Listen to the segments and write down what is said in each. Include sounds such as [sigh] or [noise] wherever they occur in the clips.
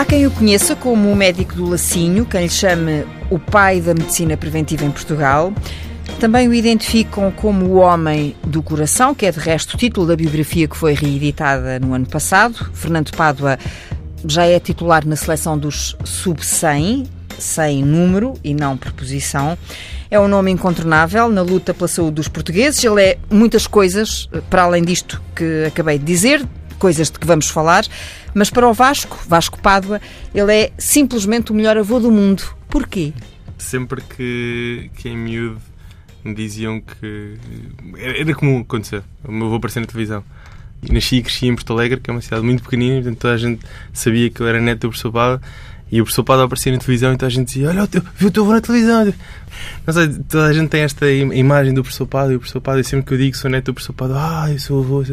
Há quem o conheça como o médico do lacinho, quem lhe chame o pai da medicina preventiva em Portugal. Também o identificam como o homem do coração, que é de resto o título da biografia que foi reeditada no ano passado. Fernando Pádua já é titular na seleção dos sub-100, 100 número e não preposição. É um nome incontornável na luta pela saúde dos portugueses. Ele é muitas coisas, para além disto que acabei de dizer, coisas de que vamos falar, mas para o Vasco, Vasco Pádua, ele é simplesmente o melhor avô do mundo. Porquê? Sempre que, que em miúdo me diziam que era comum acontecer, o meu avô aparecer na televisão. Nasci e cresci em Porto Alegre, que é uma cidade muito pequenina, portanto toda a gente sabia que eu era neto do professor Pádua e o professor Pádua aparecia na televisão, então a gente dizia: Olha, viu o teu avô na televisão. Não sei, toda a gente tem esta imagem do professor Pádua e o professor Pádua, e sempre que eu digo que sou neto do professor Pádua, ah, eu sou avô.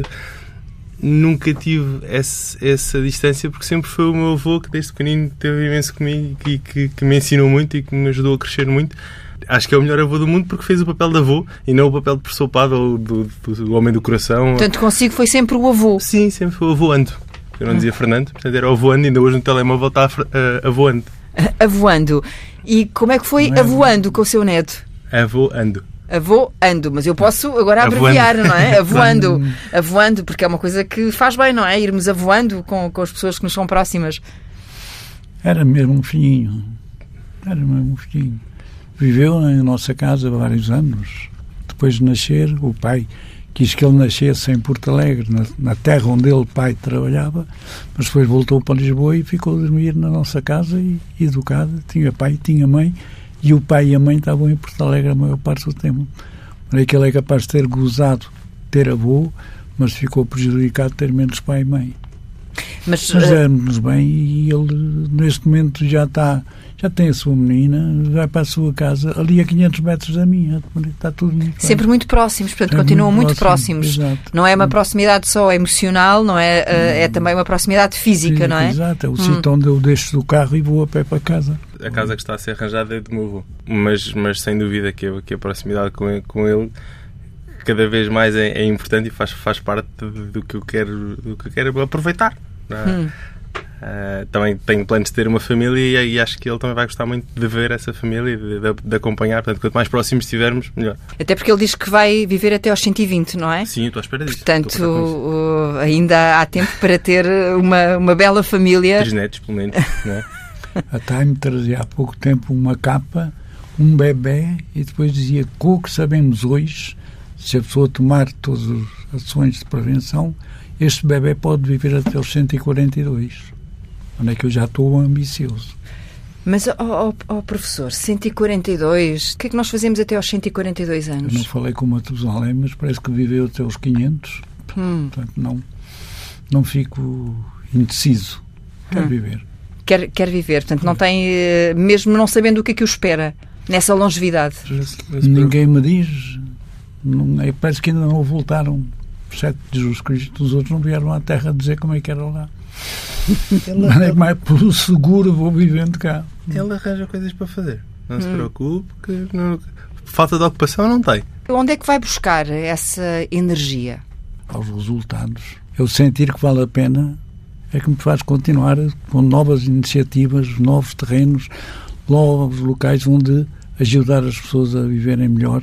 Nunca tive esse, essa distância porque sempre foi o meu avô que desde pequenino teve imenso comigo e que, que me ensinou muito e que me ajudou a crescer muito acho que é o melhor avô do mundo porque fez o papel de avô e não o papel de professor Pádua ou do, do, do, homem do coração. Portanto, consigo foi sempre o avô. Sim, sempre foi o avoando. Eu não dizia Fernando, portanto era o avoando, ainda hoje no telemóvel está avoando. [laughs] Avoando. E como é que foi avoando com o seu neto? Avoando. Avô ando, mas eu posso agora abreviar, não é? [laughs] Avoando. Avoando, porque é uma coisa que faz bem, não é? Irmos avoando com, com as pessoas que nos são próximas. Era mesmo um filhinho. Era mesmo um filhinho. Viveu na nossa casa vários anos. Depois de nascer, o pai quis que ele nascesse em Porto Alegre, na, na, terra onde ele, pai, trabalhava, mas depois voltou para Lisboa e ficou a dormir na nossa casa e educado. Tinha pai, tinha mãe, e o pai e a mãe estavam em Porto Alegre a maior parte do tempo. É que ele é capaz de ter gozado ter avô, mas ficou prejudicado ter menos pai e mãe. Mas, mas eh, nos bem e ele neste momento já está já tem a sua menina, vai para a sua casa, ali a 500 metros da minha, está tudo muito Sempre muito próximos, portanto, é continuam muito, muito próximos. Exato. Não é uma proximidade só emocional, não é? Eh, é também uma proximidade física, não é? Exato, é o hum. sítio onde eu deixo do carro e vou a pé para casa. A casa que está a ser arranjada é do meu avô, mas, mas sem dúvida que a, que a proximidade com ele, com ele cada vez mais é, é, importante e faz, faz parte do que eu quero, do que eu quero aproveitar. É? Hum. Uh, também tenho planos de ter uma família e, e, acho que ele também vai gostar muito de ver essa família e de, de, de, acompanhar. Portanto, quanto mais próximos estivermos, melhor. Até porque ele diz que vai viver até aos 120, não é? Sim, estou à espera disso. Portanto, uh, ainda há tempo para ter uma, uma bela família. Três netos, pelo menos. Não é? [laughs] [laughs] A Time trazia há pouco tempo uma capa, um bebê, e depois dizia: com o que sabemos hoje, se a pessoa tomar todas as ações de prevenção, este bebê pode viver até os 142 onde é que eu já estou ambicioso. Mas, oh, oh, oh, professor, 142, o que é que nós fazemos até aos 142 anos? Eu não falei com o Matusalém, mas parece que viveu até aos 500. Hum. Portanto, não, não fico indeciso. Quer hum. viver. Quer, quer viver, portanto, não tem, eh, mesmo não sabendo o que é que o espera nessa longevidade. Ninguém me diz, não, é, parece que ainda não voltaram, exceto Jesus Cristo, os outros não vieram à Terra dizer como é que era lá. [laughs] Ele é mais pelo seguro vou vivendo cá. Ele arranja coisas para fazer. Não hum. se preocupe, que não... falta de ocupação não tem. Onde é que vai buscar essa energia? Aos resultados. Eu sentir que vale a pena é que me faz continuar com novas iniciativas, novos terrenos, novos locais onde ajudar as pessoas a viverem melhor,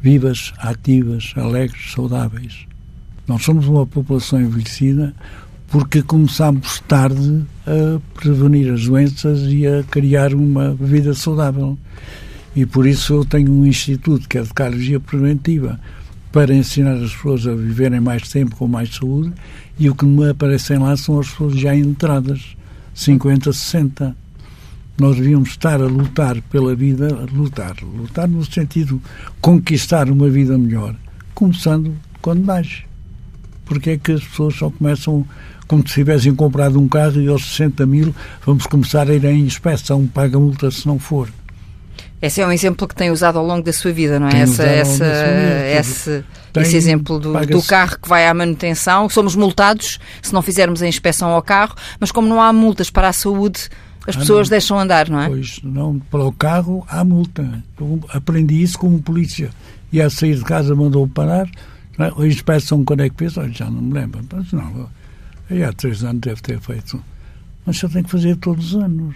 vivas, ativas, alegres, saudáveis. Nós somos uma população envelhecida, porque começámos tarde a prevenir as doenças e a criar uma vida saudável. E por isso eu tenho um instituto que é de cardiologia preventiva para ensinar as pessoas a viverem mais tempo com mais saúde e o que me aparecem lá são as pessoas já entradas, 50, 60. Nós devíamos estar a lutar pela vida, lutar, lutar no sentido conquistar uma vida melhor, começando quando nasce. Porque é que as pessoas só começam como se tivessem comprado um carro e aos 60 mil vamos começar a ir em inspeção, paga multa se não for. Esse é um exemplo que tem usado ao longo da sua vida, não é? essa, essa, esse, tem, esse exemplo do, do, carro que vai à manutenção. Somos multados se não fizermos a inspeção ao carro, mas como não há multas para a saúde, as ah, pessoas não. deixam andar, não é? Pois, não, para o carro há multa. Eu aprendi isso como polícia. E a sair de casa mandou parar. É? A inspeção quando é que fez? Olha, já não me lembro. Mas não, Aí há três anos deve ter feito. Mas só tem que fazer todos os anos.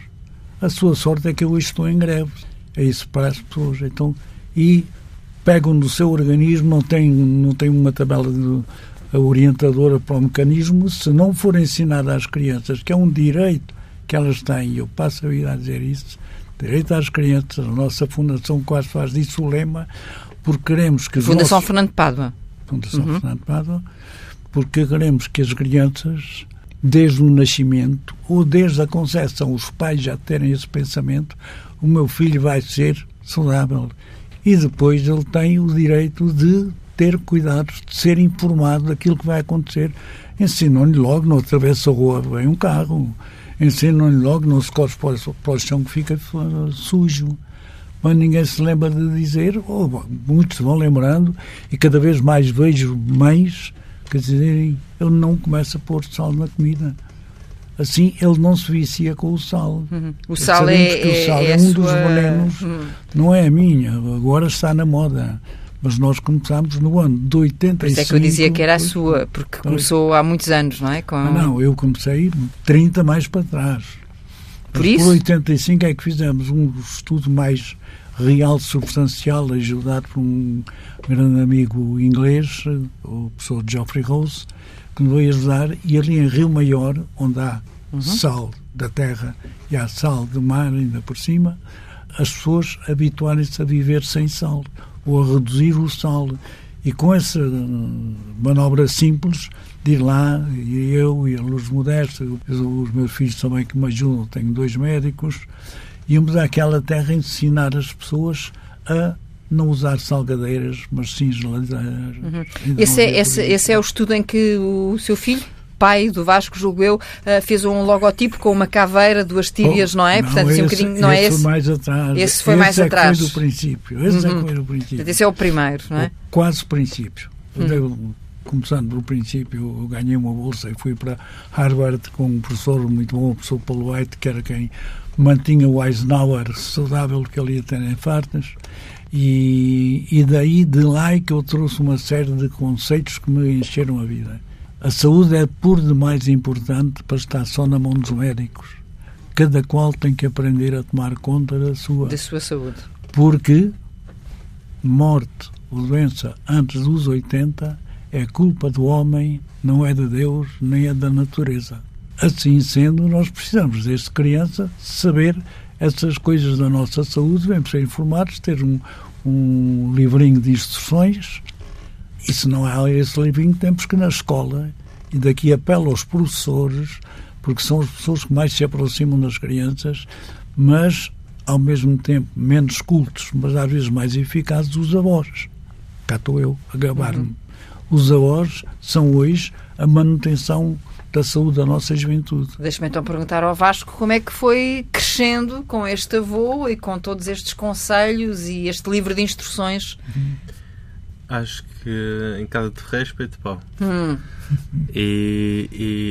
A sua sorte é que eu hoje estou em greve. É isso para as pessoas. Então, e pegam no seu organismo, não tem, não tem uma tabela de, orientadora para o mecanismo, se não for ensinado às crianças, que é um direito que elas têm, eu passo a vida a dizer isso, direito às crianças, a nossa Fundação quase faz disso o lema, porque queremos que... Fundação nossos, Fernando Pádua. Fundação uhum. Fernando Pádua, porque queremos que as crianças, desde o nascimento ou desde a concepção, os pais já terem esse pensamento, o meu filho vai ser saudável. E depois ele tem o direito de ter cuidado, de ser informado daquilo que vai acontecer. Ensinam-lhe logo, não atravessa a rua, vem um carro. Ensinam-lhe logo, não se corre para, o chão que fica sujo. Mas ninguém se lembra de dizer, ou muitos se vão lembrando, e cada vez mais vejo mães que dizerem, ele não começa a pôr sal na comida. Assim ele não se vicia com o sal. Uhum. O sal é, o sal é, é, é um sua... dos venenos, uhum. não é a minha, agora está na moda. Mas nós começámos no ano de 85. Por isso é que eu dizia que era a sua, porque começou há muitos anos, não é? Com... Ah, não, eu comecei 30 mais para trás. Por isso? Por 85 é que fizemos um estudo mais real, substancial, ajudado por um grande amigo inglês, o professor Geoffrey Rose, que nos veio ajudar, e ali em Rio Maior, onde há uhum. sal da terra e há sal do mar ainda por cima, as pessoas habituarem-se a viver sem sal ou a reduzir o sal. E com essa manobra simples, de ir lá, e eu e a Luz Modesta, os meus filhos também que me ajudam, tenho dois médicos, íamos àquela terra ensinar as pessoas a não usar salgadeiras, mas sim geladeiras. Uhum. Esse, é, esse, esse é o estudo em que o seu filho pai do Vasco, julgo eu, eh, fez um logotipo com uma caveira, duas tíbias, oh, não é? Não, Portanto, esse, um bocadinho, não é esse? Foi mais atrás. Esse foi esse mais é atrás. Foi do princípio. Esse uhum. é foi do princípio. Esse é o primeiro, não é? O quase princípio. Uhum. começando pelo princípio, eu ganhei uma bolsa e fui para Harvard com um professor muito bom, o professor Paulo White, que era quem mantinha o Eisenhower saudável, que ele ia ter infartos. E, e daí, de lá, é que eu trouxe uma série de conceitos que me encheram a vida. A saúde é por demais importante para estar só na mão dos médicos. Cada qual tem que aprender a tomar conta da sua, da sua saúde. Porque morte ou doença antes dos 80 é culpa do homem, não é de Deus, nem é da natureza. Assim sendo, nós precisamos, desde criança, saber essas coisas da nossa saúde, devemos ser informados, ter um, um livrinho de instruções e se não há esse livrinho, temos que na escola, e daqui apelo aos professores, porque são as pessoas que mais se aproximam das crianças, mas ao mesmo tempo menos cultos, mas às vezes mais eficazes, os avós. Cá estou eu a gabar-me. Uhum. Os avós são hoje a manutenção da saúde da nossa juventude. Deixa-me então perguntar ao Vasco como é que foi crescendo com este avô e com todos estes conselhos e este livro de instruções. Uhum. Acho que em casa de respeito, pau. Hum. E,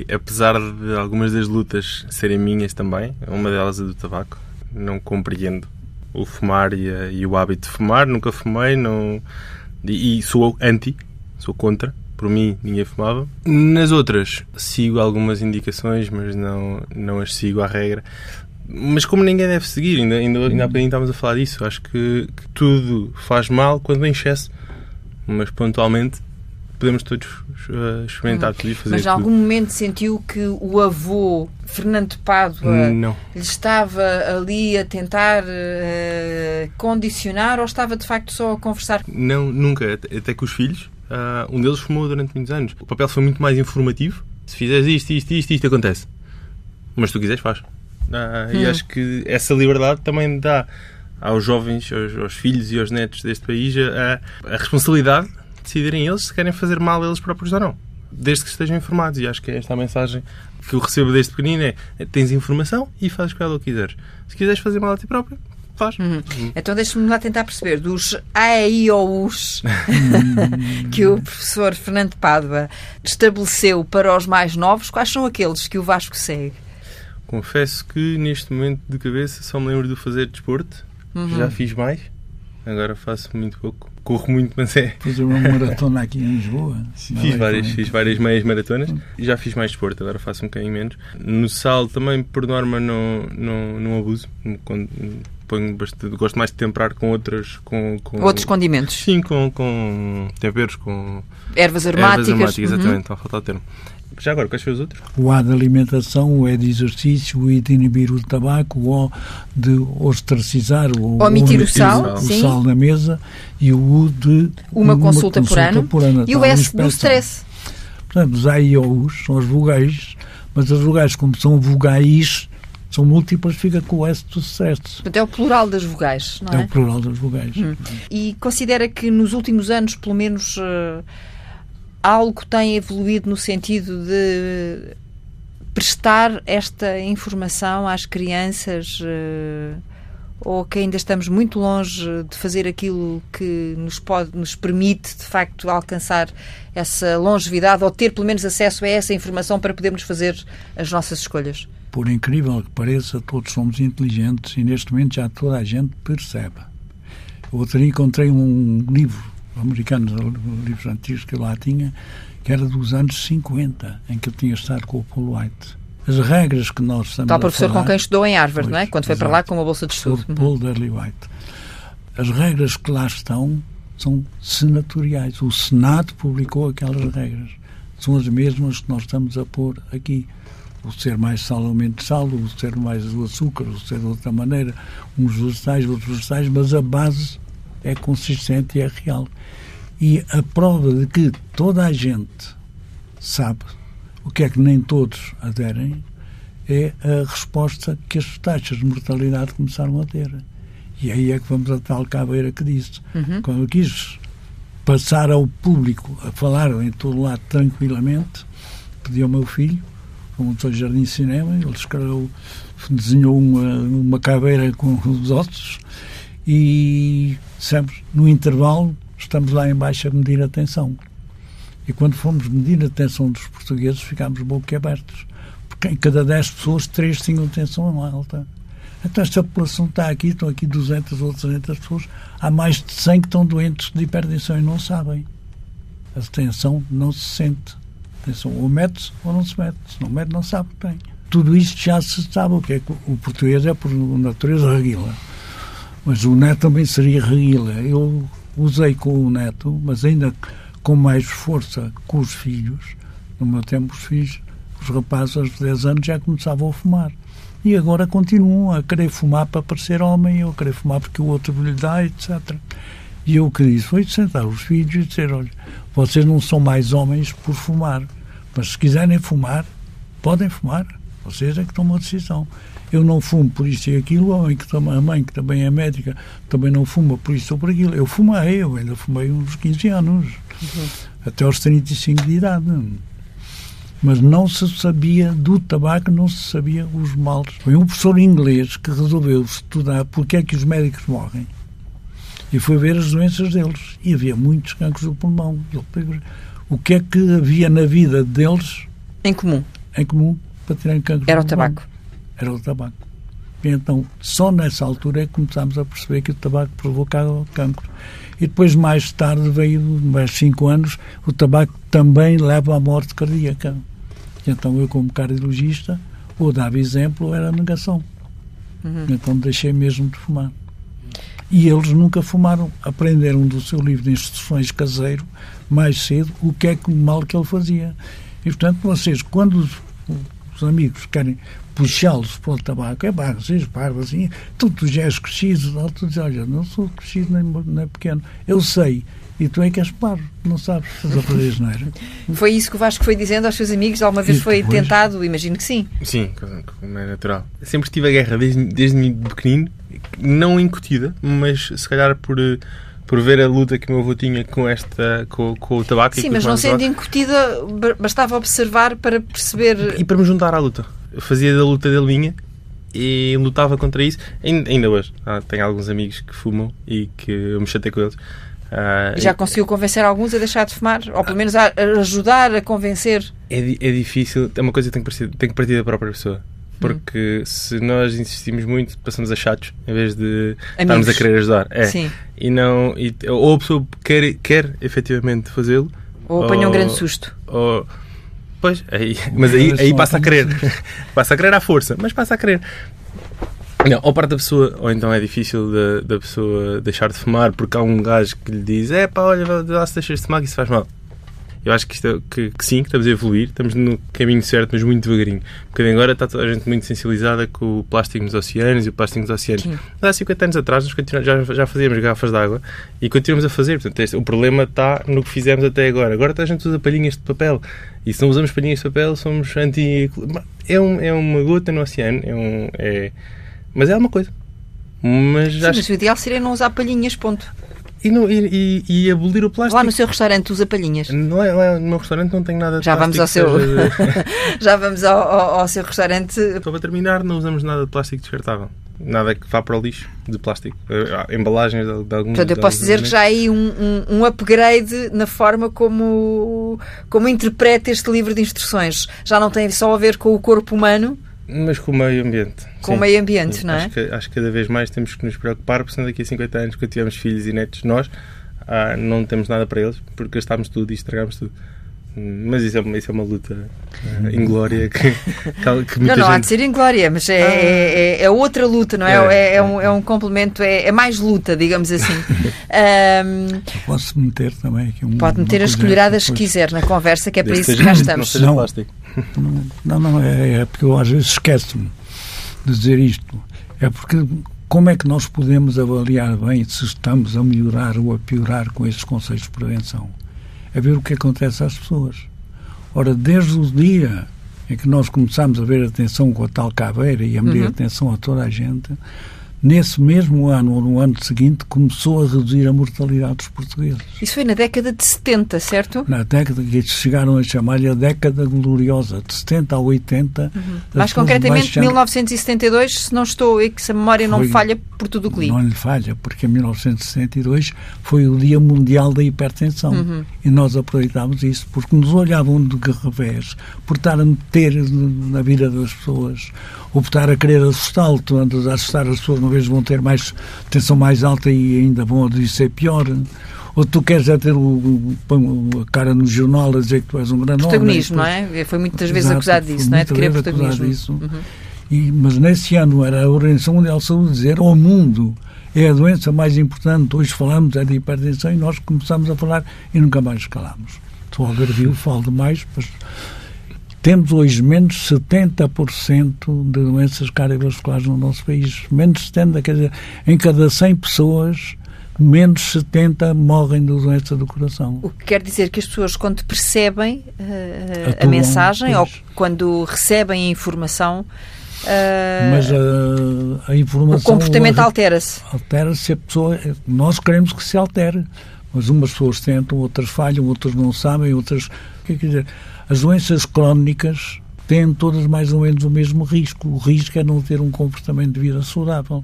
e, apesar de algumas das lutas serem minhas também, uma delas é do tabaco, não compreendo o fumar e, e o hábito de fumar, nunca fumei, não, e, e sou anti, sou contra. Por mim, ninguém fumava. Nas outras, sigo algumas indicações, mas não, não as sigo à regra mas como ninguém deve seguir, ainda, ainda, ainda há bocadinho estávamos a falar disso, acho que, que, tudo faz mal quando vem excesso mas pontualmente podemos todos uh, experimentar tudo e fazer Mas em algum momento sentiu que o avô Fernando Pádua não. lhe estava ali a tentar uh, condicionar ou estava de facto só a conversar? Não, nunca. Até que os filhos, uh, um deles fumou durante muitos anos. O papel foi muito mais informativo. Se fizeres isto, isto, isto, isto acontece. Mas se tu quiseres, faz. Uh, hum. E acho que essa liberdade também dá aos jovens, aos, aos, filhos e aos netos deste país a, a responsabilidade de decidirem eles se querem fazer mal a eles próprios ou não. Desde que estejam informados. E acho que é esta a mensagem que eu recebo desde pequenino é, é tens informação e fazes com ela o que quiseres. Se quiseres fazer mal a ti próprio, faz. Uhum. Uhum. Então deixa-me lá tentar perceber dos A, I, O, U's [laughs] que o professor Fernando Pádua estabeleceu para os mais novos, quais são aqueles que o Vasco segue? Confesso que neste momento de cabeça só me lembro de fazer desporto Uhum. Já fiz mais, agora faço muito pouco. Corro muito, mas é. Fazer uma maratona aqui em Lisboa. Fiz várias, fiz várias meias maratonas e já fiz mais desporto, agora faço um bocadinho menos. No sal também, por norma, não, não, não abuso. Quando, ponho bastante, gosto mais de temperar com outras. Com, com, Outros condimentos? Sim, com, com temperos, com. Ervas aromáticas. Ervas aromáticas, Uhum. exatamente, está a faltar o termo. Já agora, quais são os outros? O A de alimentação, o E de exercício, o I de inibir o tabaco, o O de ostracizar, o, Omitir o sal, o sim. sal na mesa e o U de Uma consulta por ano. E o tal, S do stress. Portanto, os A e Os são as vogais, mas as vogais, como são vogais, são múltiplas, fica com o S do stress. Portanto, é o plural das vogais, não É é? o plural das vogais. E considera que nos últimos anos, pelo menos, eh, algo tem evoluído no sentido de prestar esta informação às crianças eh, ou que ainda estamos muito longe de fazer aquilo que nos pode nos permite de facto alcançar essa longevidade ou ter pelo menos acesso a essa informação para podermos fazer as nossas escolhas. Por incrível que pareça, todos somos inteligentes e neste momento já toda a gente percebe. Outro dia encontrei um livro americano, livros antigos que eu lá tinha, que era dos anos 50, em que eu tinha estado com o Paul White. As regras que nós estamos Tal a professor falar, com quem estudou em Harvard, Pois, não é? Quando foi para exato. lá com uma bolsa de estudo. Paul Darley White. As regras que lá estão são senatoriais. O Senado publicou aquelas regras. São as mesmas que nós estamos a pôr aqui. O ser mais sal ou menos sal, o ser mais o açúcar, o ser de outra maneira, uns vegetais, outros vegetais, mas a base é consistente e é real. E a prova de que toda a gente sabe o que é que nem todos aderem é a resposta que as taxas de mortalidade começaram a ter. E aí é que vamos a tal caveira que disse. Uhum. Quando eu quis passar ao público a falar em todo lado tranquilamente, pedi ao meu filho, como estou jardim de cinema, ele escreveu, desenhou uma, uma caveira com os ossos e sempre no intervalo estamos lá embaixo a medir a tensão. E quando fomos medir a tensão dos portugueses, ficámos boquiabertos. Porque em cada 10 pessoas, 3 tinham tensão alta. Então esta população está aqui, estão aqui 200 ou 300 pessoas, há mais de 100 que estão doentes de hipertensão e não sabem. A tensão não se sente. A tensão ou mete-se ou não se mete. Se não mete, não sabe que tem. Tudo isto já se sabe. O que é que o português é, por natureza, reguila. Mas o neto também seria reguila. Eu usei com o neto, mas ainda com mais força com os filhos. No meu tempo, os filhos, os rapazes aos 10 anos já começavam a fumar. E agora continuam a querer fumar para parecer homem, eu a querer fumar porque o outro lhe dá, etc. E eu que disse foi sentar os filhos e dizer: olha, vocês não são mais homens por fumar, mas se quiserem fumar, podem fumar. Vocês é que tomam a decisão. Eu não fumo por isto e aquilo, a mãe que, também, a mãe, que também é médica, também não fuma por isto ou por aquilo. Eu fumei, eu ainda fumei uns 15 anos, até aos 35 de idade. Mas não se sabia do tabaco, não se sabia os males. Foi um professor inglês que resolveu estudar porque é que os médicos morrem. E foi ver as doenças deles. E havia muitos cancros do pulmão. Ele O que é que havia na vida deles Em comum. em comum para terem cancro Era o tabaco. Era o tabaco. E então, só nessa altura é que começámos a perceber que o tabaco provocava cancro. E depois, mais tarde, veio, mais cinco anos, o tabaco também leva à morte cardíaca. E então, eu, como cardiologista, ou dava exemplo, era negação. Então, deixei mesmo de fumar. E eles nunca fumaram. Aprenderam do seu livro de instruções caseiro, mais cedo, o que é que o mal que ele fazia. E, portanto, vocês, quando os, os amigos querem puxá-los para o tabaco, é pá, vocês parvam assim, tu, tu já és crescido, não, tu dizes, olha, não sou crescido nem, nem pequeno, eu sei, e tu é que és parvo, não sabes, fazer não era? [laughs] Foi isso que o Vasco foi dizendo aos seus amigos? Alguma vez foi depois? tentado? Imagino que sim. Sim, como é natural. Sempre tive a guerra desde, desde pequenino, não incutida, mas se calhar por, eh, por ver a luta que o meu avô tinha com, esta, com, com o tabaco e Sim, com mas não sendo incutida, ba- bastava observar para perceber. E para me juntar à luta. Eu fazia da luta dele minha e lutava contra isso. Ainda, hoje. Ah, tenho alguns amigos que fumam e que eu me chatei com eles. Ah, Já conseguiu convencer alguns a deixar de fumar? Ou pelo menos a ajudar a convencer? é, é difícil. É uma coisa que tem que partir, tem que partir da própria pessoa. Porque se nós insistimos muito, passamos a chatos em vez de Amigos. estarmos a querer ajudar. É. Sim. E não, e, ou a pessoa quer, quer efetivamente fazê-lo, Ou apanha um grande susto. ou. Pois, aí, mas aí, aí passa a querer. [laughs] passa a querer à força, mas passa a querer. Não, ou parte da pessoa, ou então é difícil da, da pessoa deixar de fumar porque há um gajo que lhe diz: é pá, olha, lá se deixas de fumar que isso faz mal. Eu acho que, isto é, que, que sim, que estamos a evoluir, estamos no caminho certo, mas muito devagarinho. Porque agora está toda a gente muito sensibilizada com o plástico nos oceanos e o plástico nos oceanos. Sim. Há 50 anos atrás nós já, já fazíamos garrafas de água e continuamos a fazer. Portanto, este- o problema está no que fizemos até agora. Agora toda a gente usa palhinhas de papel. E se não usamos palhinhas de papel, somos anti. É, um, é uma gota no oceano, é um, é... mas é alguma coisa. Mas Sim, acho mas o ideal seria não usar palhinhas, ponto. E, não, e, e, e abolir o plástico. Lá no seu restaurante usa palhinhas. Não é, não é- no meu restaurante não tenho nada de Já vamos ao plástico seu, [laughs] [laughs] já vamos ao, ao- ao seu restaurante. Só para terminar, não usamos nada de plástico descartável. Nada que vá para o lixo de plástico. Eh, Embalagens de, de algum. Portanto, eu posso alguns dizer que já há aí um, um, um upgrade na forma como, como interpreta este livro de instruções. Já não tem só a ver com o corpo humano, Mas com o meio ambiente. com Sim. o meio ambiente, Sim, não é? Acho que, acho que cada vez mais temos que nos preocupar, porque senão daqui a 50 anos, quando tivermos filhos e netos, nós ah, não temos nada para eles, porque gastámos tudo e estragámos tudo. Mas isso é uma, isso é uma luta ah, inglória que, que, que muita Não, não há gente... de ser inglória, mas é, é, é outra luta, não é? É, É, é é. um, é um complemento, é, é mais luta, digamos assim. [laughs] Ahm, Posso meter também aqui um. pode meter as colheradas que quiser na conversa, que é para Desde isso que cá Não estamos. Não. Não, não, é, é porque eu às vezes esqueço-me de dizer isto. É porque como é que nós podemos avaliar bem se estamos a melhorar ou a piorar com estes conceitos de prevenção? É ver o que acontece às pessoas. Ora, desde o dia em que nós começámos a ver atenção com a tal caveira e a medir Uhum. atenção a toda a gente, nesse mesmo ano ou no ano seguinte começou a reduzir a mortalidade dos portugueses. Isso foi na década de 70, certo? Na década que eles chegaram a chamar-lhe a década gloriosa, de 70 a 80. as Mais pessoas concretamente, baixando- 1972, se não estou e que se a memória não Foi- me falha por tudo o que li. Não lhe falha, porque em 1962 foi o Dia Mundial da Hipertensão. Uhum. E nós aproveitámos isso, porque nos olhavam de revés por estar a meter na vida das pessoas, ou por estar a querer assustá-lo, assustar as pessoas, vez vão ter mais tensão mais alta e ainda vão dizer pior. Ou tu queres é ter o, o- a cara no jornal a dizer que tu és um grande Protagonismo, não homem. é? Foi muitas vezes acusado disso, não é? De querer protagonismo. disso. Uhum. E, mas nesse ano era a Organização Mundial de Saúde dizer ao mundo é a doença mais importante. Hoje falamos é de hipertensão e nós começamos a falar e nunca mais escalamos. Só Algarvio falo demais, mas temos hoje menos 70% de doenças cardiovasculares no nosso país. Menos 70, quer dizer, em cada 100 pessoas, menos 70 morrem de doença do coração. O que quer dizer que as pessoas, quando percebem eh, a mensagem ou quando recebem a informação, eh, Mas a, a informação... o comportamento altera-se. altera-se a pessoa. Nós queremos que se altere, mas umas pessoas tentam, outras falham, outras não sabem, outras. Que quer dizer? As doenças crónicas têm todas mais ou menos o mesmo risco. O risco é não ter um comportamento de vida saudável.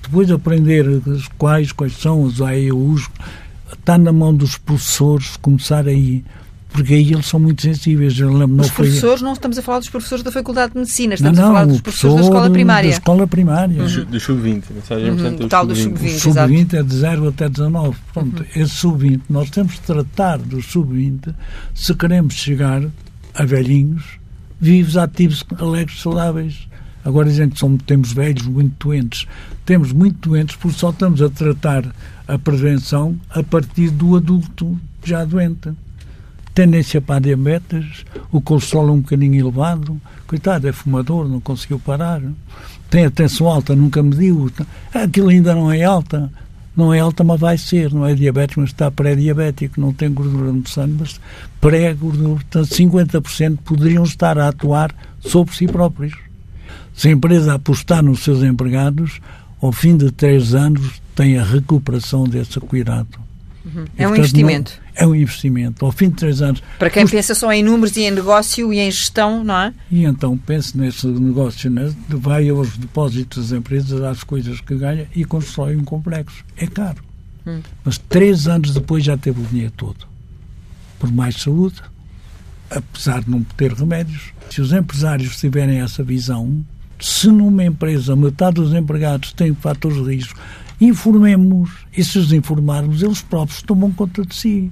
Depois de aprender quais, quais são os AEUs, está na mão dos professores começar aí. Porque aí eles são muito sensíveis. Eu lembro, não Os foi- professores, não estamos a falar dos professores da Faculdade de Medicina, não, estamos a não, falar dos professores da escola primária. Da escola primária. Do, do sub-20. A mensagem Uhum, importante é o tal do sub-20. sub-20. O exato. sub-20 é de 0 até 19. Pronto, esse sub-20, nós temos de tratar do sub-20 se queremos chegar a velhinhos, vivos, ativos, alegres, saudáveis. Agora que somos, temos velhos muito doentes. Temos muito doentes porque só estamos a tratar a prevenção a partir do adulto já doente. Tendência para diabetes, o colesterol é um bocadinho elevado, coitado, é fumador, não conseguiu parar. Tem a tensão alta, nunca mediu. Aquilo ainda não é alta. Não é alta, mas vai ser. Não é diabético, mas está pré-diabético. Não tem gordura no sangue, mas pré-gordura. Portanto, 50% poderiam estar a atuar sobre si próprios. Se a empresa apostar nos seus empregados, ao fim de três anos tem a recuperação desse cuidado. E, É um portanto, investimento. não- é um investimento. Ao fim de três anos. Para quem pensa só em números e em negócio e em gestão, não é? E então pense nesse negócio, né? vai aos depósitos das empresas, às coisas que ganha e constrói um complexo. É caro. Hum. Mas três anos depois já teve o dinheiro todo. Por mais saúde, apesar de não ter remédios. Se os empresários tiverem essa visão, Se numa empresa metade dos empregados têm fatores de risco, informemos e se os informarmos, eles próprios tomam conta de si.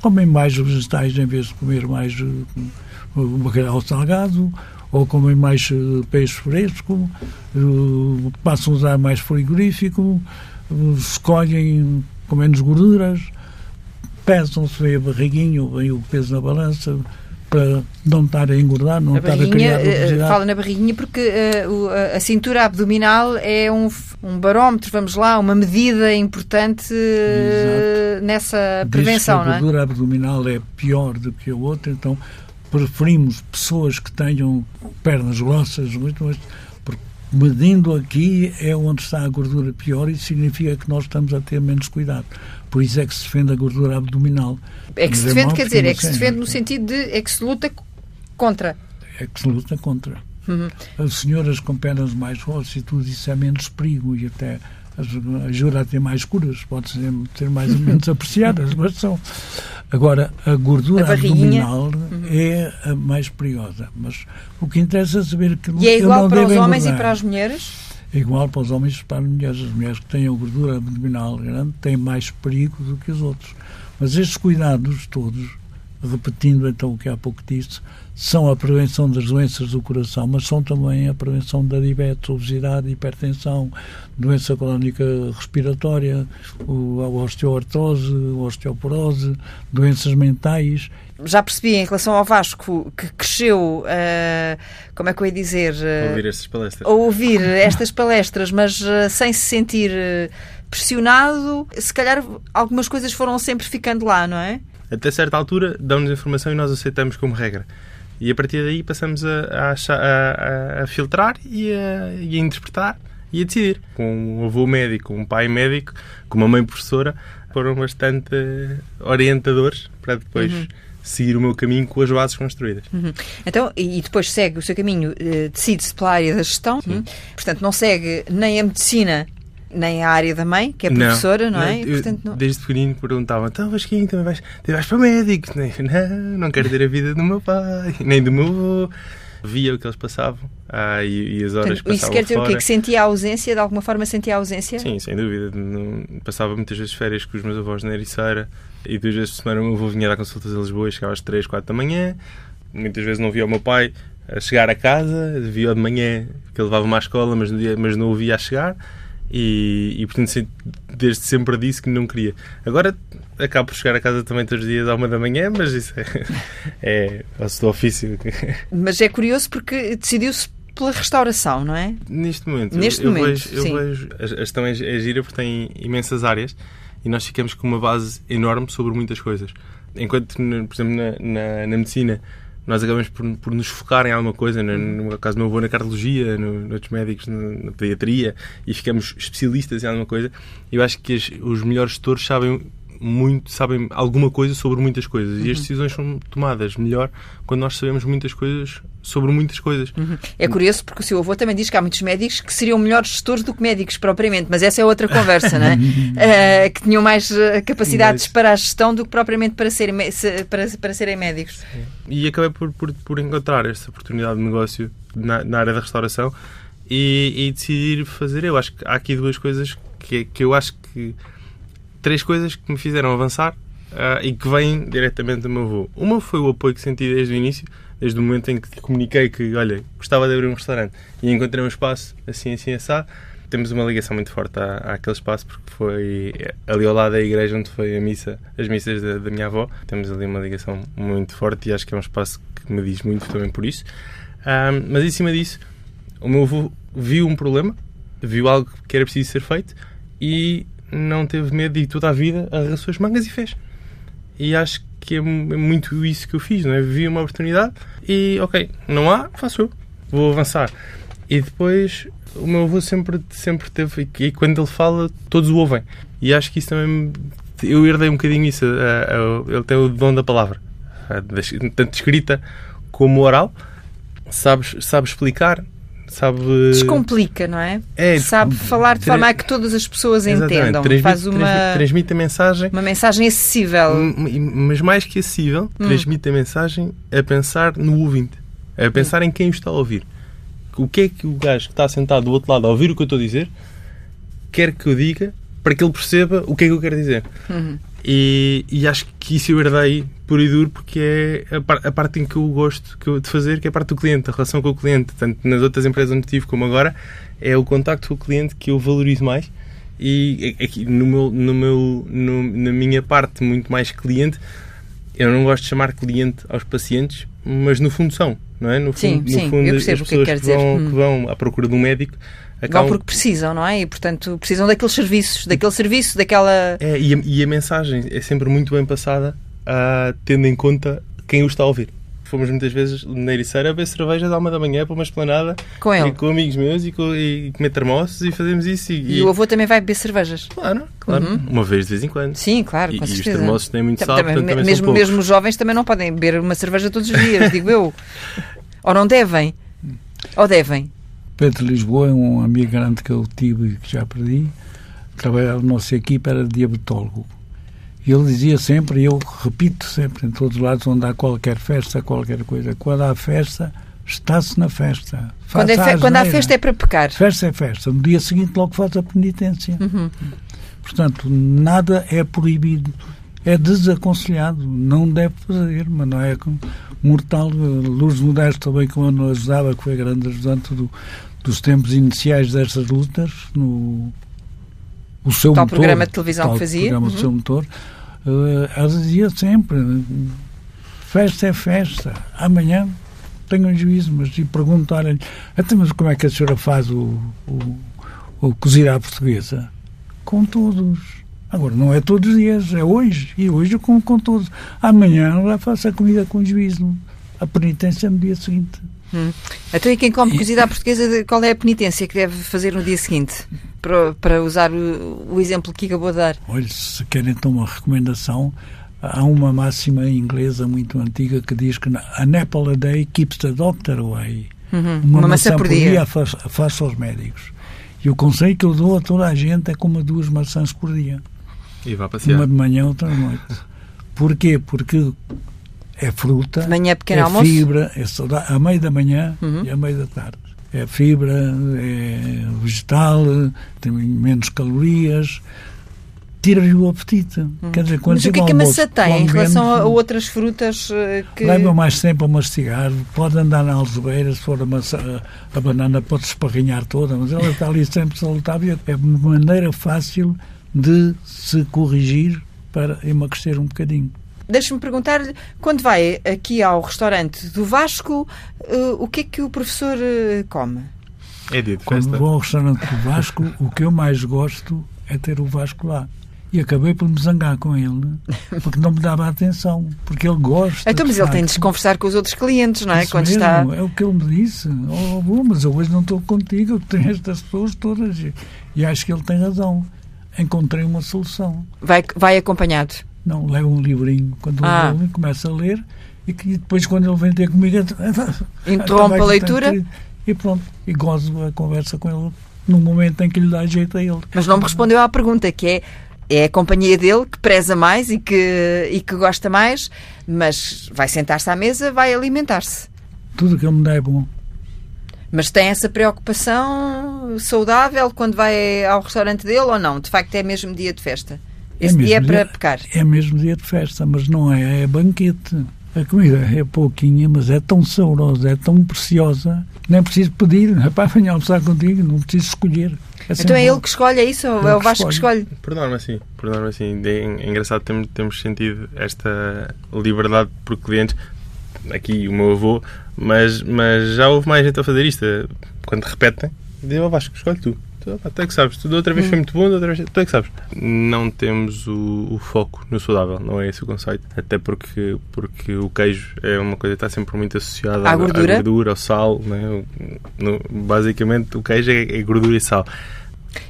Comem mais vegetais em vez de comer mais uh, bacalhau salgado, ou comem mais uh, peixe fresco, uh, passam a usar mais frigorífico, escolhem com menos gorduras, pesam-se, vem a barriguinha, vem o peso na balança, para não estar a engordar, não a estar a criar eh, obesidade. Fala na barriguinha porque uh, a, a, cintura abdominal é um, um barómetro, vamos lá, uma medida importante uh, nessa prevenção, Diz que a gordura abdominal é pior do que a outra, então preferimos pessoas que tenham pernas grossas, muito, mas medindo aqui é onde está a gordura pior e significa que nós estamos a ter menos cuidado. Por isso é que se defende a gordura abdominal. É que se defende, quer dizer, é que se defende no sentido de é que se luta contra. É que se luta contra. Uhum. As senhoras com pernas mais grossas e tudo isso é menos perigo e até ajuda a ter mais curas, pode ser, ser mais ou menos [laughs] apreciadas, mas são. Agora, a gordura a abdominal uhum. é a mais perigosa. Mas o que interessa é saber que. E é igual para os homens engordar. e para as mulheres? é igual para os homens e para as mulheres. As mulheres que têm a gordura abdominal grande têm mais perigo do que os outros. Mas estes cuidados todos, repetindo então o que há pouco disse, são a prevenção das doenças do coração, mas são também a prevenção da diabetes, obesidade, hipertensão, doença crónica respiratória, a osteoartrose, a osteoporose, doenças mentais já percebi em relação ao Vasco que cresceu, uh, como é que eu ia dizer? Uh, ouvir estas palestras. Ouvir estas palestras, mas uh, sem se sentir pressionado. Se calhar algumas coisas foram sempre ficando lá, não é? Até certa altura dão-nos informação e nós aceitamos como regra. E a partir daí passamos a, a, a, a filtrar e a, e a interpretar e a decidir. Com um avô médico, um pai médico, com uma mãe professora, foram bastante orientadores para depois uhum seguir o meu caminho com as bases construídas. Uhum. Então, e depois segue o seu caminho, uh, decide-se pela área da gestão, uhum. portanto, não segue nem a medicina nem a área da mãe, que é professora, não, não é? Eu, Portanto, não... Desde pequenino perguntavam, então Vasquinho, também vais, vais para médico? Não, não quero ter a vida do meu pai, nem do meu avô. Via o que eles passavam ah, e, e, as horas Portanto, passavam Isso quer dizer fora. o quê? Que sentia a ausência? De alguma forma sentia a ausência? Sim, sem dúvida. Não, passava muitas vezes férias com os meus avós na Ericeira e duas vezes por semana o meu avô vinha dar consultas a Lisboa e chegava às 3, 4 da manhã. Muitas vezes não via o meu pai a chegar a casa, via de manhã que ele levava-me à escola, mas, dia, mas não o via a chegar. E, e portanto, desde sempre disse que não queria. Agora acabo por chegar a casa também todos os dias à uma da manhã, mas isso é, [laughs] é o ofício. [laughs] Mas é curioso porque decidiu-se pela restauração, não é? Neste momento. Neste eu, momento, vejo, eu vejo a gestão é, é gira porque tem imensas áreas e nós ficamos com uma base enorme sobre muitas coisas. Enquanto, por exemplo, na, na, na medicina, nós acabamos por, por, nos focar em alguma coisa, no, no caso do meu avô na cardiologia, no, outros médicos na, na, pediatria, e ficamos especialistas em alguma coisa. Eu acho que as, os melhores gestores sabem muito, sabem alguma coisa sobre muitas coisas. Uhum. E as decisões são tomadas melhor quando nós sabemos muitas coisas sobre muitas coisas. Uhum. É curioso porque o seu avô também diz que há muitos médicos que seriam melhores gestores do que médicos propriamente, mas essa é outra conversa, não é? uh, [laughs] que tinham mais eh, capacidades mas... para a gestão do que propriamente para serem, para, para serem médicos. Sim. E acabei por, por, por encontrar esta oportunidade de negócio na, na área da restauração e, e, decidir fazer. Eu acho que há aqui duas coisas que, que eu acho que três coisas que me fizeram avançar uh, e que vêm diretamente do meu avô. Uma foi o apoio que senti desde o início, desde o momento em que comuniquei que, olha, gostava de abrir um restaurante e encontrei um espaço assim, assim, assado. Temos uma ligação muito forte à, àquele espaço porque foi ali ao lado da igreja onde foi a missa, as missas da, da minha avó. Temos ali uma ligação muito forte e acho que é um espaço que me diz muito também por isso. Ah, mas em cima disso, o meu avô viu um problema, viu algo que era preciso ser feito e não teve medo de toda a vida arregaçou as mangas e fez. E acho que é muito isso que eu fiz, não é? Vi uma oportunidade e, ok, não há, faço eu, vou avançar. E depois o meu avô sempre, sempre teve, e quando ele fala, todos o ouvem. E acho que isso também, eu herdei um bocadinho isso, ele tem o dom da palavra, tanto escrita como oral, sabe, sabe explicar, sabe. Descomplica, não é? é sabe falar de forma a que todas as pessoas entendam. Transmite, Faz uma. Transmite a mensagem. Uma mensagem acessível. Mas mais que acessível, hum. transmite a mensagem a pensar no ouvinte. A pensar hum. em quem o está a ouvir. o que é que o gajo que está sentado do outro lado a ouvir o que eu estou a dizer quer que eu diga para que ele perceba o que é que eu quero dizer. Uhum. E, e, acho que isso eu herdei por e duro porque é a, par, a, parte em que eu gosto que eu, de fazer, que é a parte do cliente, a relação com o cliente. Tanto nas outras empresas onde tive como agora, é o contacto com o cliente que eu valorizo mais. E aqui no meu, no meu, no, na minha parte muito mais cliente, eu não gosto de chamar cliente aos pacientes, mas no fundo são, não é? No sim, fundo, sim, no fundo eu as que é pessoas que quer que, dizer. vão, Hum. que vão à procura de um médico Acabam porque precisam, não é? E, portanto, precisam daqueles serviços, daquele serviço, daquela... É, e, a, e a mensagem é sempre muito bem passada, ah, tendo em conta quem o está a ouvir. Fomos muitas vezes na Ericeira a beber cervejas à uma da manhã para uma esplanada Com ele. e com amigos meus e, com, e comer termossos e fazemos isso. E, E o avô também vai beber cervejas. Claro, claro. Uhum. Uma vez de vez em quando. Sim, claro, E- com e os certeza. termossos têm muito sal, Também- portanto também mesmo, mesmo os jovens também não podem beber uma cerveja todos os dias, digo eu. [laughs] Ou não devem. Ou devem. Pedro Lisboa é um amigo grande que eu tive e que já perdi. Trabalhava na nossa equipa, era diabetólogo. E ele dizia sempre, e eu repito sempre, em todos os lados onde há qualquer festa, qualquer coisa, quando há festa, está-se na festa. Quando, é fe- quando há festa é para pecar. Festa é festa. No dia seguinte logo faz a penitência. Uhum. Portanto, nada é proibido. É desaconselhado. Não deve fazer, mas não é como mortal. Luz Modesto também, como nos ajudava, que foi grande ajudante do, dos tempos iniciais destas lutas, no o seu Tal motor, programa de televisão que fazia. programa do Uhum. seu motor, eh, ela dizia sempre, festa é festa. Amanhã tenham juízo, mas e perguntarem até mas como é que a senhora faz o, o, o cozido à portuguesa? Com todos. Agora, não é todos os dias, é hoje. E hoje eu como com todos. Amanhã lá faço a comida com juízo. A penitência no dia seguinte. Então, e quem come cozida à portuguesa, qual é a penitência que deve fazer no dia seguinte? Para, para usar o, o exemplo que acabou de dar. Olha, se querem então uma recomendação, há uma máxima inglesa muito antiga que diz que an apple a day keeps the doctor away. Uhum. Uma, maçã, por dia, afasta, afasta os médicos. E o conselho que eu dou a toda a gente é coma duas maçãs por dia. E vá passear. Uma de manhã, outra de noite. Porquê? Porque é fruta, De manhã, pequeno é almoço. fibra, é sauda- a meio da manhã Uhum. e a meio da tarde. É fibra, é vegetal, tem menos calorias, tira-lhe o apetite. Quer dizer, quando Hum. Mas o que é que a almoço, maçã tem em relação a, menos, a outras frutas eh, que. Leva mais tempo a mastigar, pode andar na algebeira, se for a, maçã, a banana pode esparrinhar toda, mas ela está ali sempre salutável. É uma maneira fácil de se corrigir para emagrecer um bocadinho. Deixa-me perguntar-lhe, quando vai aqui ao restaurante do Vasco, eh, o que é que o professor eh, come? É de Quando festa. vou ao restaurante do Vasco, [laughs] o que eu mais gosto é ter o Vasco lá. E acabei por me zangar com ele, porque não me dava atenção, porque ele gosta. Então, mas ele tem de conversar com os outros clientes, não é? Isso Quando mesmo, está. É o que ele me disse. Oh, bom, mas eu hoje não estou contigo, eu tenho estas pessoas todas. E acho que ele tem razão. Encontrei uma solução. Vai, vai acompanhado. Não, leva um livrinho. Quando Ah. ele começa a ler, e, que, depois, quando ele vem ter comigo, Interrompe a também leitura, tenho que- E pronto, e gozo a conversa com ele no momento em que lhe dá jeito a ele. mas não me respondeu à pergunta, que é. É a companhia dele que preza mais e que, e que gosta mais, mas vai sentar-se à mesa, vai alimentar-se. Tudo que ele me dá é bom. Mas tem essa preocupação saudável quando vai ao restaurante dele ou não? De facto, é mesmo dia de festa. É Esse dia é para dia- pecar. É mesmo dia de festa, mas não é, é banquete. A comida é pouquinha, mas é tão saborosa, é tão preciosa, nem preciso pedir. Rapaz, venha almoçar contigo, não preciso escolher. É Então é bom. ele que escolhe, é isso? Ou Ele é o Vasco que escolhe? Por norma, sim. Por norma, sim. É, é engraçado, temos, temos sentido esta liberdade por clientes. Aqui o meu avô, mas, mas já houve mais gente a fazer isto. Quando repetem, dizem, oh Vasco, escolhe tu. Tu, pá, tu é que sabes. Tu da outra vez foi muito bom, da outra vez tu é que sabes. Não temos o, o foco no saudável, não é esse o conceito. Até porque, porque o queijo é uma coisa que está sempre muito associada À gordura? gordura ao sal. Né? No- basicamente, o queijo é, é gordura e sal.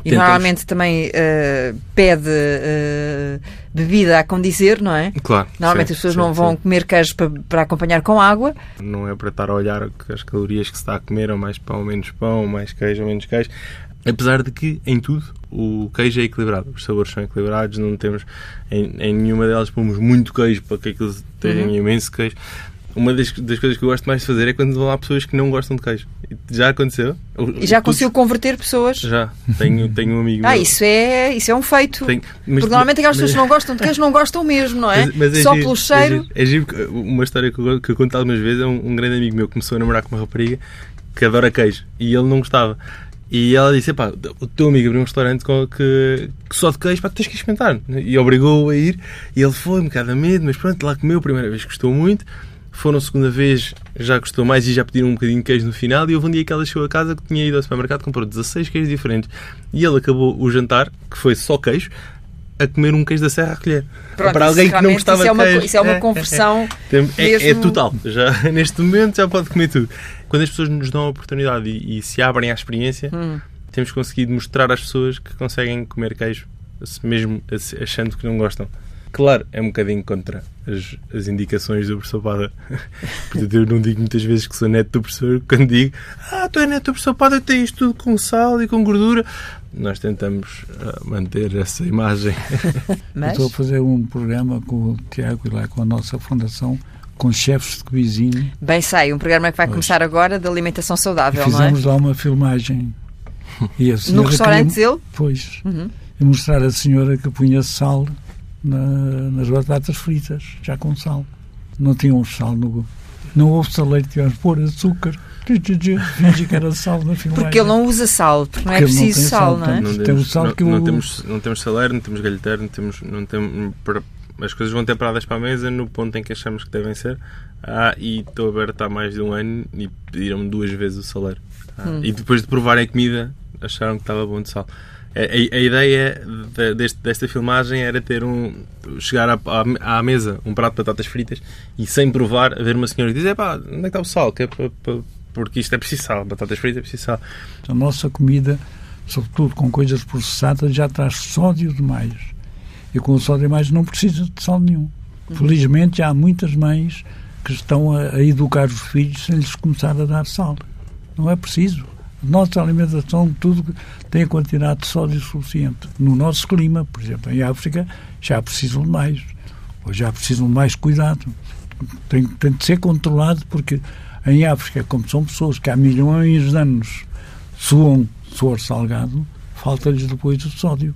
E Tentamos- normalmente também eh, pede eh, bebida a condizer, não é? Claro. Normalmente sim, as pessoas sim, não vão sim. comer queijo para, para acompanhar com água. Não é para estar a olhar as calorias que se está a comer, ou mais pão, ou menos pão, ou mais queijo, ou menos queijo. Apesar de que, em tudo, o queijo é equilibrado. Os sabores são equilibrados, não temos... Em, em nenhuma delas pomos muito queijo para que aquilo tenha Uhum. imenso queijo. Uma das, das coisas que eu gosto mais de fazer é quando vão lá pessoas que não gostam de queijo. Já aconteceu? E já conseguiu converter pessoas? Já. Tenho, tenho um amigo Ah, meu. isso é, isso é um feito. Tenho- mas- Porque normalmente aquelas mas- pessoas que não gostam de queijo não gostam mesmo, não é? Mas- mas Só giro, pelo cheiro. É giro, é giro que uma história que eu, que eu conto algumas vezes é um, um grande amigo meu que começou a namorar com uma rapariga que adora queijo e ele não gostava. E ela disse: Epá, o teu amigo abriu um restaurante com- que, que só de queijo, pá, tens que experimentar. E obrigou-o a ir. E ele foi, um bocado a medo, mas pronto, lá comeu. A primeira vez gostou muito. Foram a segunda vez, já gostou mais e já pediram um bocadinho de queijo no final. E houve um dia que ela chegou a casa que tinha ido ao supermercado comprou 16 queijos diferentes. E ele acabou o jantar, que foi só queijo, a comer um queijo da serra a colher. Pronto, para alguém que não gostava isso é uma, de queijo. Isso é uma conversão. Tem- É, é mesmo- total. Já, [laughs] neste momento já pode comer tudo. Quando as pessoas nos dão a oportunidade e, e se abrem à experiência, Hum. temos conseguido mostrar às pessoas que conseguem comer queijo, mesmo achando que não gostam. Claro, é um bocadinho contra as, as indicações do professor Pada. [laughs] Portanto, eu não digo muitas vezes que sou neto do professor [laughs] quando digo ah, tu é neto do professor Pada e tens tudo com sal e com gordura. Nós tentamos ah, manter essa imagem. [laughs] Mas, Estou a fazer um programa com o Tiago e lá com a nossa fundação, com chefes de cozinha. bem sei, um programa que vai Pois. começar agora de alimentação E saudável, não é? fizemos lá uma filmagem. E a No restaurante queria- dele? Pois. Uhum. E mostrar a senhora que punha sal na- nas batatas fritas, já com sal. Não tinham sal no. Não houve saleiro, tivemos pôr açúcar. Fingi que era sal na filmagem. Porque ele não usa sal, porque não é não preciso tem sal, sal, não é? Não Tem o sal não, que não temos, não temos salário, não temos galheteiro, não temos, não temos, as coisas vão temperadas para a mesa no ponto em que achamos que devem ser. Ah, e estou aberto há mais de um ano e pediram-me duas vezes o salário. Ah, Hum. E depois de provarem a comida, acharam que estava bom de sal. A, a- ideia de- deste- desta filmagem era ter um. chegar à, à- à mesa um prato de batatas fritas e sem provar, haver uma senhora que diz: pá, onde é que está o sal? Que é pa- pa- porque isto é preciso sal, batatas fritas é preciso sal. A nossa comida, sobretudo com coisas processadas, já traz sódio demais. E com o sódio demais não precisa de sal nenhum. Felizmente já há muitas mães que estão a, a educar os filhos sem lhes começar a dar sal. Não é preciso. Nossa alimentação, tudo tem a quantidade de sódio suficiente. No nosso clima, por exemplo, em África, já precisam de mais. Ou já precisam de mais cuidado. Tem, tem de ser controlado porque em África, como são pessoas que há milhões de anos suam suor salgado, falta-lhes depois o sódio.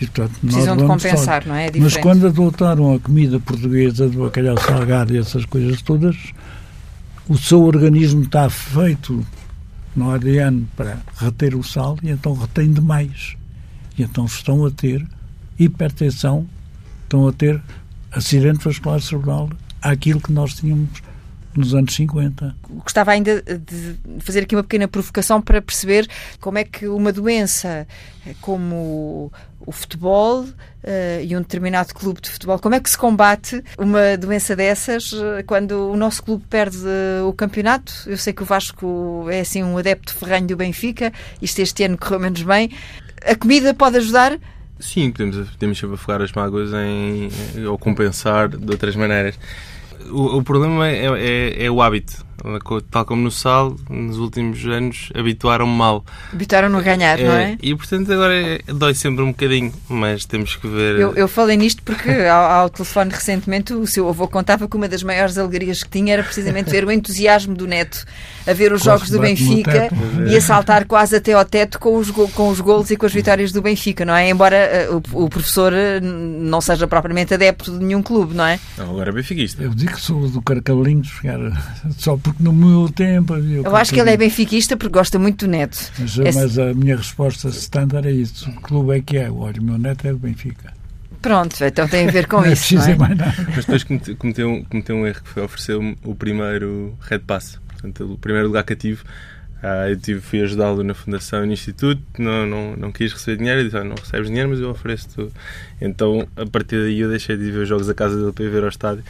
E, portanto, nós Precisam de compensar, sódio. não é? É Mas quando adotaram a comida portuguesa do bacalhau salgado e essas coisas todas, o seu organismo está feito no ADN para reter o sal e então retém demais. E então estão a ter hipertensão, estão a ter acidente vascular cerebral àquilo que nós tínhamos nos anos 50. Gostava ainda de fazer aqui uma pequena provocação para perceber como é que uma doença eh, como o futebol eh, e um determinado clube de futebol, como é que se combate uma doença dessas eh, quando o nosso clube perde o campeonato? Eu sei que o Vasco é assim um adepto ferranho do Benfica, isto este ano correu menos bem. A comida pode ajudar? Sim, podemos, podemos afogar as mágoas em, ou compensar de outras maneiras. O, o problema é, é, é o hábito. Tal como no sal, nos últimos anos habituaram-me mal. Habitaram-no a ganhar, não é? E portanto agora é- dói sempre um bocadinho, mas temos que ver. Eu, eu falei nisto porque [laughs] ao, ao telefone recentemente o seu avô contava que uma das maiores alegrias que tinha era precisamente ver o entusiasmo do neto a ver os Quase jogos do Benfica teto. e a saltar quase até ao teto com os, com os golos e com as vitórias do Benfica, não é? Embora eh, o, o professor eh, não seja propriamente adepto de nenhum clube, não é? Não, agora é benfiquista. Eu digo que sou do Carcalinhos, cara, só porque no meu tempo havia. o Eu acho que ele é benfiquista porque gosta muito do neto. Mas, Esse- mas a minha resposta standard é isso. O clube é que é. Olha, o meu neto é do Benfica. Pronto, então tem a ver com [laughs] não isso, não é? mais nada. Mas depois comete- cometeu, um- cometeu um erro que foi oferecer o primeiro Red Pass, portanto, o primeiro lugar cativo. Ah, eu tive, fui ajudá-lo na fundação e no instituto, não, não, não quis receber dinheiro, eu disse: ah, não recebes dinheiro, mas eu ofereço-te. Então, a partir daí, eu deixei de ver os jogos a casa dele para ir ver ao estádio.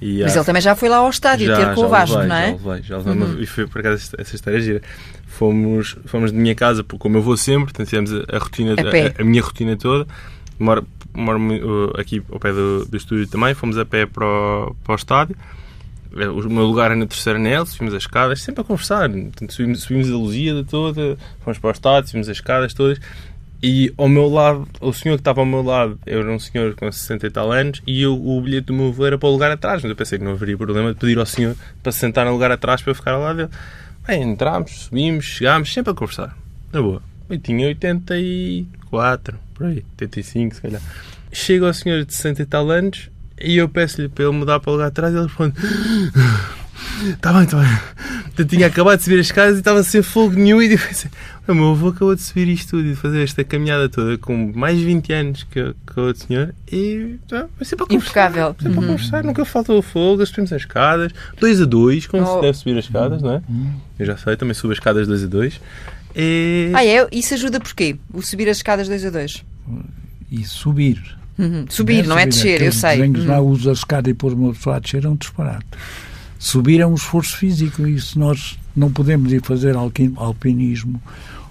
E, Mas ah, ele também já foi lá ao estádio já, ter com o Vasco, levei, não é? Já levei, já levei Uhum. E foi por acaso essa, história é gira. Fomos, fomos de minha casa, porque como eu vou sempre, portanto, fizemos a, a rotina, A a, a minha rotina toda. Moro, moro uh, aqui ao pé do, do estúdio também, fomos a pé para o, para o estádio. O meu lugar é no terceiro anel, subimos as escadas, sempre a conversar. Portanto, subimos, subimos a Lusíada toda, fomos para o estádio, subimos as escadas todas. E ao meu lado, o senhor que estava ao meu lado era um senhor com 60 e tal anos e eu, o bilhete do meu avô era para o lugar atrás. Mas eu pensei que não haveria problema de pedir ao senhor para se sentar no lugar atrás para eu ficar ao lado dele. Bem, entramos, subimos, chegámos, sempre a conversar. Na boa. Eu tinha 84, por aí, 85 se calhar. Chega ao senhor de 60 e tal anos e eu peço-lhe para ele mudar para o lugar atrás e ele responde: Está bem, está bem. Eu tinha acabado de subir as escadas e estava sem fogo nenhum e disse: O meu avô acabou de subir isto tudo e de fazer esta caminhada toda com mais de 20 anos que, que o outro senhor e já, vai ser para conversar. Impecável. Sempre para conversar, nunca faltou fogo, subimos as escadas, 2 a 2, como Oh. se deve subir as escadas, não é? Eu já sei, também subo as escadas 2 a 2. E... Ah, é? Isso ajuda porquê? O subir as escadas 2 a 2. E subir. Uhum. Subir, não é descer, eu sei. desenhos lá Uhum. usa a escada e pôr uma pessoa a descer é um disparate. Subir é um esforço físico e se nós não podemos ir fazer alpinismo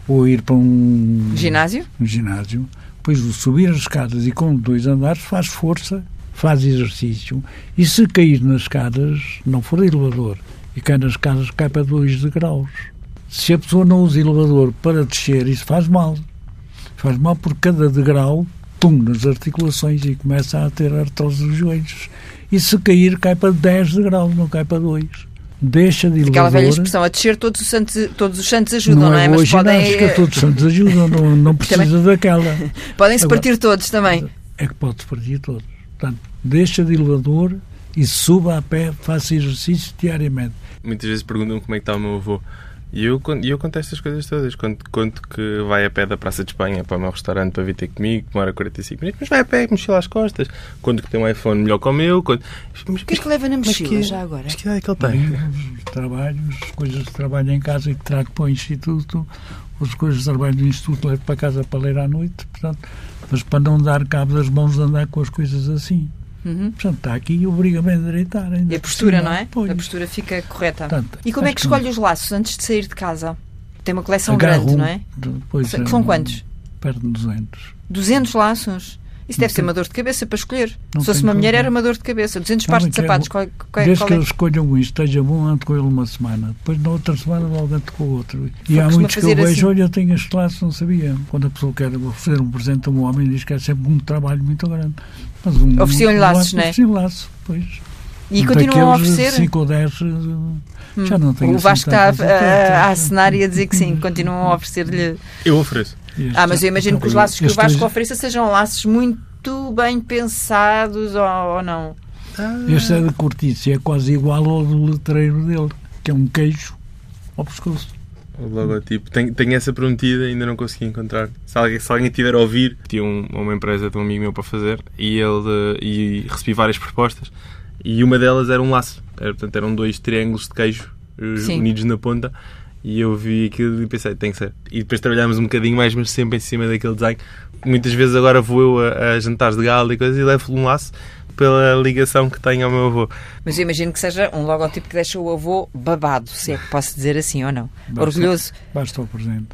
ou ir para um Ginásio? um ginásio, pois subir as escadas e com dois andares faz força, faz exercício e se cair nas escadas, não for elevador e cai nas escadas, cai para dois degraus. Se a pessoa não usa elevador para descer, isso faz mal. Faz mal por cada degrau, pum, nas articulações e começa a ter artrose dos joelhos. E se cair, cai para 10 degraus, não cai para 2. Deixa de Aquela velha expressão, a descer todos os santos, todos os santos ajudam, não, é? boa Mas podem, todos os santos ajudam, não, não [laughs] precisa daquela. [laughs] podem se Agora- partir todos também. é que pode partir todos. Portanto, deixa de elevador e suba a pé, faça exercício diariamente. Muitas vezes perguntam-me como é que está o meu avô. E eu, e eu conto estas coisas todas. Conto, conto que vai a pé da Praça de Espanha para o meu restaurante para vir ter comigo, demora 45 minutos, mas vai a pé, mochila às costas. Conto que tem um iPhone melhor que o meu. Conto... Mas, O que é que leva na mochila que- já agora? Mas que idade é que ele tem? Livros, [laughs] trabalhos, coisas de trabalho em casa e que trago para o Instituto, as coisas de trabalho do Instituto levo para casa para ler à noite, portanto, mas para não dar cabo das mãos de andar com as coisas assim. Uhum. Portanto, está aqui e obriga-me a endireitar. ainda E a postura, não é? Pois. A postura fica correta. Portanto, E como é que escolhe os laços antes de sair de casa? Tem uma coleção agarro grande, um, não é? Depois, São- eh, São quantos? Perto de 200. 200 laços? Isso deve Não ser tem- uma dor de cabeça para escolher. Não Se fosse uma mulher era uma dor de cabeça. 200 Não, pares de mas que é sapatos. Qual, qual, Desde qual que é? eu escolha um e esteja bom, ando com ele uma semana. Depois, na outra semana, logo ando com o outro. E há muitos que eu vejo, assim. olha, eu tenho este laço, não sabia. Quando a pessoa quer oferecer um presente a um homem, diz que é sempre um trabalho muito grande. Mas um, Ofereciam-lhe um laços, laço, não é? Ofereciam laço, pois. E continuam a oferecer? 5 ou 10, já não tenho O assim Vasco está tantas a, a, a acenar e a dizer que sim, continuam a oferecer-lhe. Eu ofereço. Este- Ah, mas eu imagino que os laços que o Vasco ofereça sejam laços muito bem pensados ou, ou não. Este é de cortiça, é quase igual ao do letreiro dele, que é um queijo ao pescoço. O logotipo. Tenho, tenho essa prometida, ainda não consegui encontrar. Se alguém, se alguém tiver a ouvir, tinha um- uma empresa de um amigo meu para fazer e, ele, e recebi várias propostas e uma delas era um laço. Era, portanto, eram dois triângulos de queijo eh, Sim. unidos na ponta e eu vi aquilo e pensei, tem que ser. E depois trabalhámos um bocadinho mais, mas sempre em cima daquele design. Muitas vezes agora vou eu a, a jantares de gala e coisas e levo-lhe um laço pela ligação que tenho ao meu avô. Mas eu imagino que seja um logotipo que deixa o avô babado, se é que posso dizer assim ou não. Basta. Orgulhoso. Basta o presente.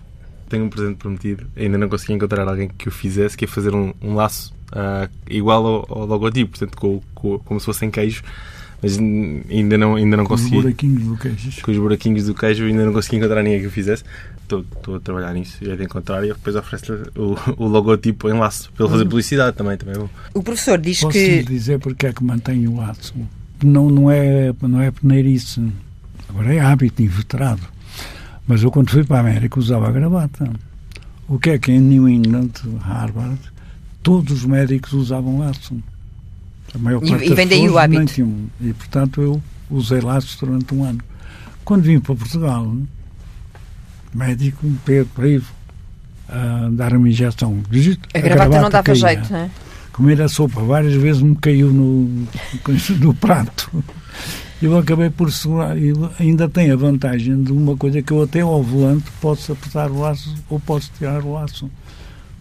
Tenho um presente prometido. Ainda não consegui encontrar alguém que o fizesse, que ia fazer um, um laço ah, igual ao, ao logotipo, portanto, com, com- como se fosse em queijo, mas ainda não, ainda não Com os consegui. buraquinhos do queijo. Com os buraquinhos do queijo, ainda não consegui encontrar ninguém que o fizesse. Estou, estou a trabalhar nisso e é de encontrar e depois ofereço-lhe o, o logotipo em laço, para ele fazer publicidade também. também é bom. O professor diz Posso que. lhe dizer porque é que mantém o laço. Não, não, é, não é peneirice. Agora é hábito inveterado. Mas eu, quando fui para a América, usava a gravata. O que é que em New England, Harvard, todos os médicos usavam laço. A maior E- parte e vem daí o nem hábito. tinham. E, portanto, eu usei laços durante um ano. Quando vim para Portugal, médico, Pedro, para ir a dar uma injeção. A gravata não dava caía jeito, não é? comer a sopa várias vezes me caiu no, [laughs] no prato. Eu acabei por segurar. Ainda tem a vantagem de uma coisa que eu até ao volante posso apertar o laço ou posso tirar o laço.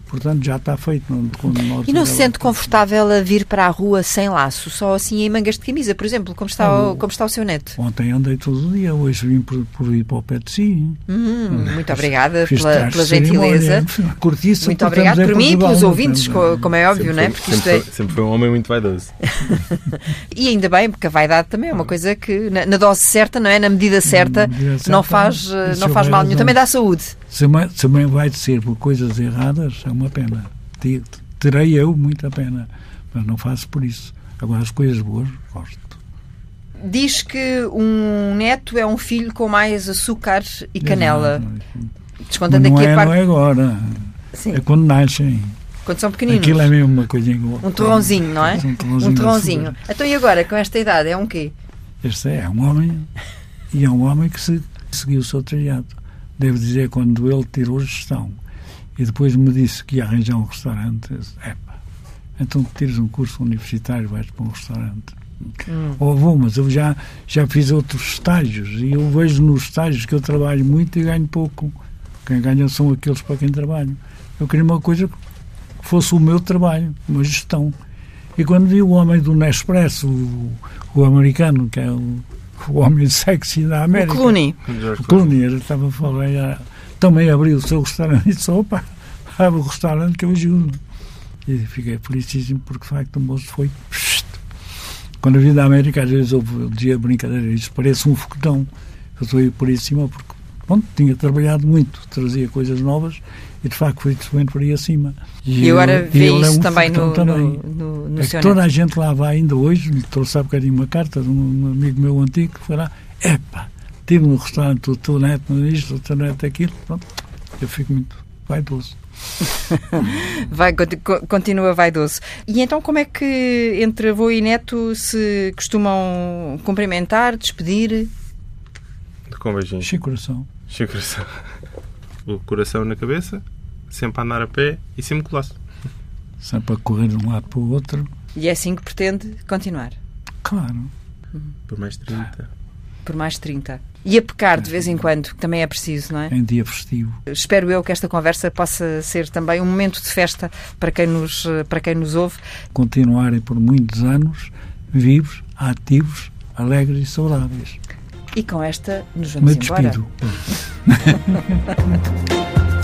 Portanto, já está feito. Não, quando nós E não se sente confortável a vir para a rua sem laço, só assim em mangas de camisa, por exemplo, como está, Ah, o, como está o seu neto? Ontem andei todo o dia, hoje vim por, por ir para o pé de si. Hum, muito obrigada pela, pela gentileza. Muito obrigado estamos por mim e pelos não ouvintes, co- como é óbvio, sempre, não é? foi, Porque isto sempre, é. foi, sempre foi um homem muito vaidoso. [laughs] E ainda bem, porque a vaidade também é uma coisa que, na, na dose certa, não é? Na medida certa, medida certa, não faz, eh, e se não faz mal nenhum. Também dá saúde. Se ma- Também vai ser por coisas erradas, é uma pena. Terei eu muita pena, mas não faço por isso. Agora, as coisas boas, gosto. Diz que um neto é um filho com mais açúcar e canela. Descontando não aqui é, a parte... Não é agora. Sim. É quando nascem. Quando são pequeninos. Aquilo é mesmo uma coisinha. Um torrãozinho, não é? Um torrãozinho. Um torrãozinho. Então e agora, com esta idade, é um quê? Este é um homem. E é um homem que se, seguiu o seu trilhado. Devo dizer, quando ele tirou gestão e depois me disse que ia arranjar um restaurante, eu disse, então tires um curso universitário vais para um restaurante. Hum. Ou vou, mas eu já, já fiz outros estágios e eu vejo nos estágios que eu trabalho muito e ganho pouco. Quem ganha são aqueles para quem trabalho. Eu queria uma coisa que fosse o meu trabalho, uma gestão. E quando vi o homem do Nespresso, o, o americano, que é o, o homem sexy da América. O Clooney. O Clooney, ele estava a falar, também abriu o seu restaurante e [laughs] disse, opa, abre o restaurante que eu ajudo. E fiquei felicíssimo porque, de facto, o moço foi quando eu vim da América, às vezes eu dizia brincadeira, isso parece um foguetão. Eu estou aí por aí cima porque, bom, tinha trabalhado muito, trazia coisas novas e de facto foi subindo por aí acima. E, e agora vê isso é um também, no, também no, no, no é que toda a gente lá vai ainda hoje, me trouxe há bocadinho uma carta de um amigo meu antigo que foi lá, epá, tive no restaurante o teu neto isto, o teu neto aquilo, pronto, eu fico muito vaidoso. [laughs] Vai, continua vaidoso. E então como é que entre avô e neto se costumam cumprimentar, despedir? Com beijinho. Chico coração. Chico coração. O coração na cabeça, sempre a andar a pé e sempre colosso. Sempre a correr de um lado para o outro. E é assim que pretende continuar? Claro. Uhum. Por mais 30. Por mais 30. E a pecar de vez em quando, que também é preciso, não é? Em dia festivo. Espero eu que esta conversa possa ser também um momento de festa para quem nos, para quem nos ouve. Continuarem por muitos anos vivos, ativos, alegres e saudáveis. E com esta nos vamos Me embora. [laughs]